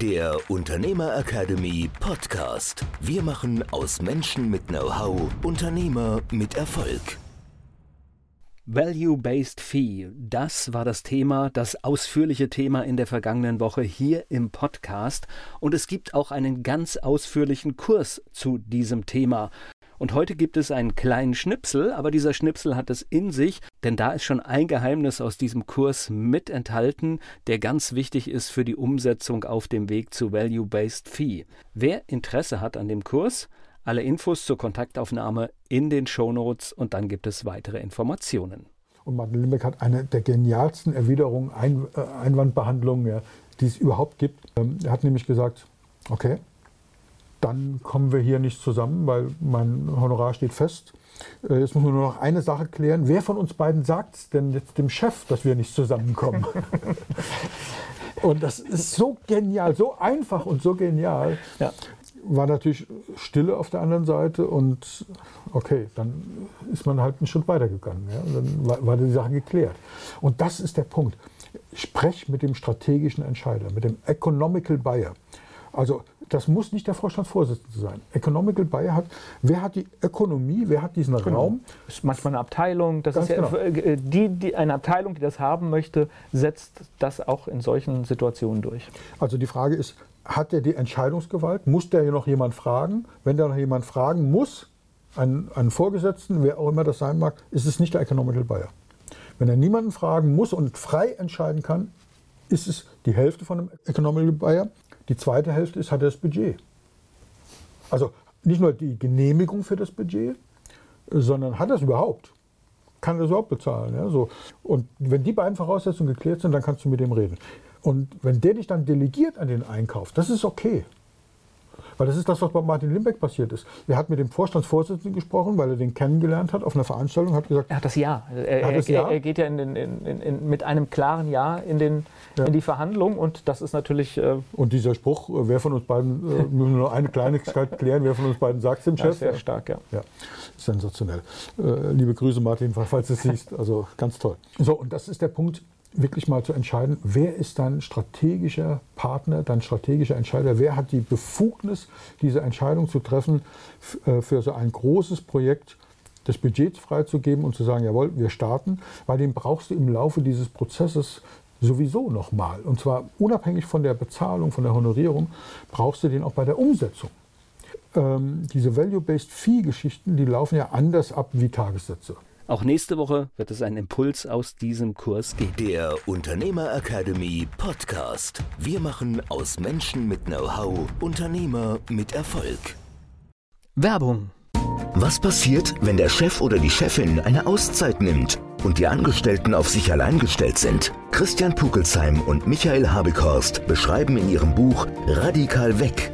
der Unternehmer Academy Podcast. Wir machen aus Menschen mit Know-how Unternehmer mit Erfolg. Value-Based Fee, das war das Thema, das ausführliche Thema in der vergangenen Woche hier im Podcast. Und es gibt auch einen ganz ausführlichen Kurs zu diesem Thema. Und heute gibt es einen kleinen Schnipsel, aber dieser Schnipsel hat es in sich, denn da ist schon ein Geheimnis aus diesem Kurs mit enthalten, der ganz wichtig ist für die Umsetzung auf dem Weg zu Value-Based Fee. Wer Interesse hat an dem Kurs, alle Infos zur Kontaktaufnahme in den Shownotes und dann gibt es weitere Informationen. Und Martin Limbeck hat eine der genialsten Erwiderungen, Ein äh, Einwandbehandlungen, ja, die es überhaupt gibt. Ähm, er hat nämlich gesagt, okay, dann kommen wir hier nicht zusammen, weil mein Honorar steht fest. Äh, jetzt müssen wir nur noch eine Sache klären. Wer von uns beiden sagt es denn jetzt dem Chef, dass wir nicht zusammenkommen? und das ist so genial, so einfach und so genial. Ja. War natürlich Stille auf der anderen Seite und okay, dann ist man halt einen Schritt weitergegangen. Ja? Dann war, war die Sache geklärt. Und das ist der Punkt. Sprech mit dem strategischen Entscheider, mit dem Economical Buyer. Also das muss nicht der Vorstandsvorsitzende sein. Economical Buyer hat, wer hat die Ökonomie, wer hat diesen genau. Raum? Das ist manchmal eine Abteilung, das Ganz ist ja, genau. Äh, die, die, eine Abteilung, die das haben möchte, setzt das auch in solchen Situationen durch. Also die Frage ist, hat er die Entscheidungsgewalt? Muss der noch jemand fragen? Wenn der noch jemand fragen muss, einen, einen Vorgesetzten, wer auch immer das sein mag, ist es nicht der Economical Buyer. Wenn er niemanden fragen muss und frei entscheiden kann, ist es die Hälfte von einem Economical Buyer. Die zweite Hälfte ist, hat er das Budget. Also nicht nur die Genehmigung für das Budget, sondern hat er es überhaupt? Kann er es überhaupt bezahlen? Ja, so. Und wenn die beiden Voraussetzungen geklärt sind, dann kannst du mit dem reden. Und wenn der dich dann delegiert an den Einkauf, das ist okay. Weil das ist das, was bei Martin Limbeck passiert ist. Er hat mit dem Vorstandsvorsitzenden gesprochen, weil er den kennengelernt hat auf einer Veranstaltung, hat gesagt. Er hat das Ja. Er, er, das ja. er geht ja in den, in, in, mit einem klaren Ja in, den, ja. in die Verhandlung und das ist natürlich. Äh und dieser Spruch, äh, wer von uns beiden, äh, müssen wir nur eine Kleinigkeit klären, wer von uns beiden sagt es dem Chef. sehr stark, ja. ja. Sensationell. Äh, liebe Grüße, Martin, falls du es siehst. Also ganz toll. So, und das ist der Punkt, wirklich mal zu entscheiden, wer ist dein strategischer Partner, dein strategischer Entscheider, wer hat die Befugnis, diese Entscheidung zu treffen, äh, für so ein großes Projekt des Budgets freizugeben und zu sagen, jawohl, wir starten, weil den brauchst du im Laufe dieses Prozesses sowieso nochmal. Und zwar unabhängig von der Bezahlung, von der Honorierung, brauchst du den auch bei der Umsetzung. Ähm, diese Value-Based Fee-Geschichten, die laufen ja anders ab wie Tagessätze. Auch nächste Woche wird es einen Impuls aus diesem Kurs geben. Der Unternehmer Academy Podcast. Wir machen aus Menschen mit Know-how Unternehmer mit Erfolg. Werbung. Was passiert, wenn der Chef oder die Chefin eine Auszeit nimmt? und die Angestellten auf sich allein gestellt sind. Christian Pukelsheim und Michael Habekorst beschreiben in ihrem Buch Radikal weg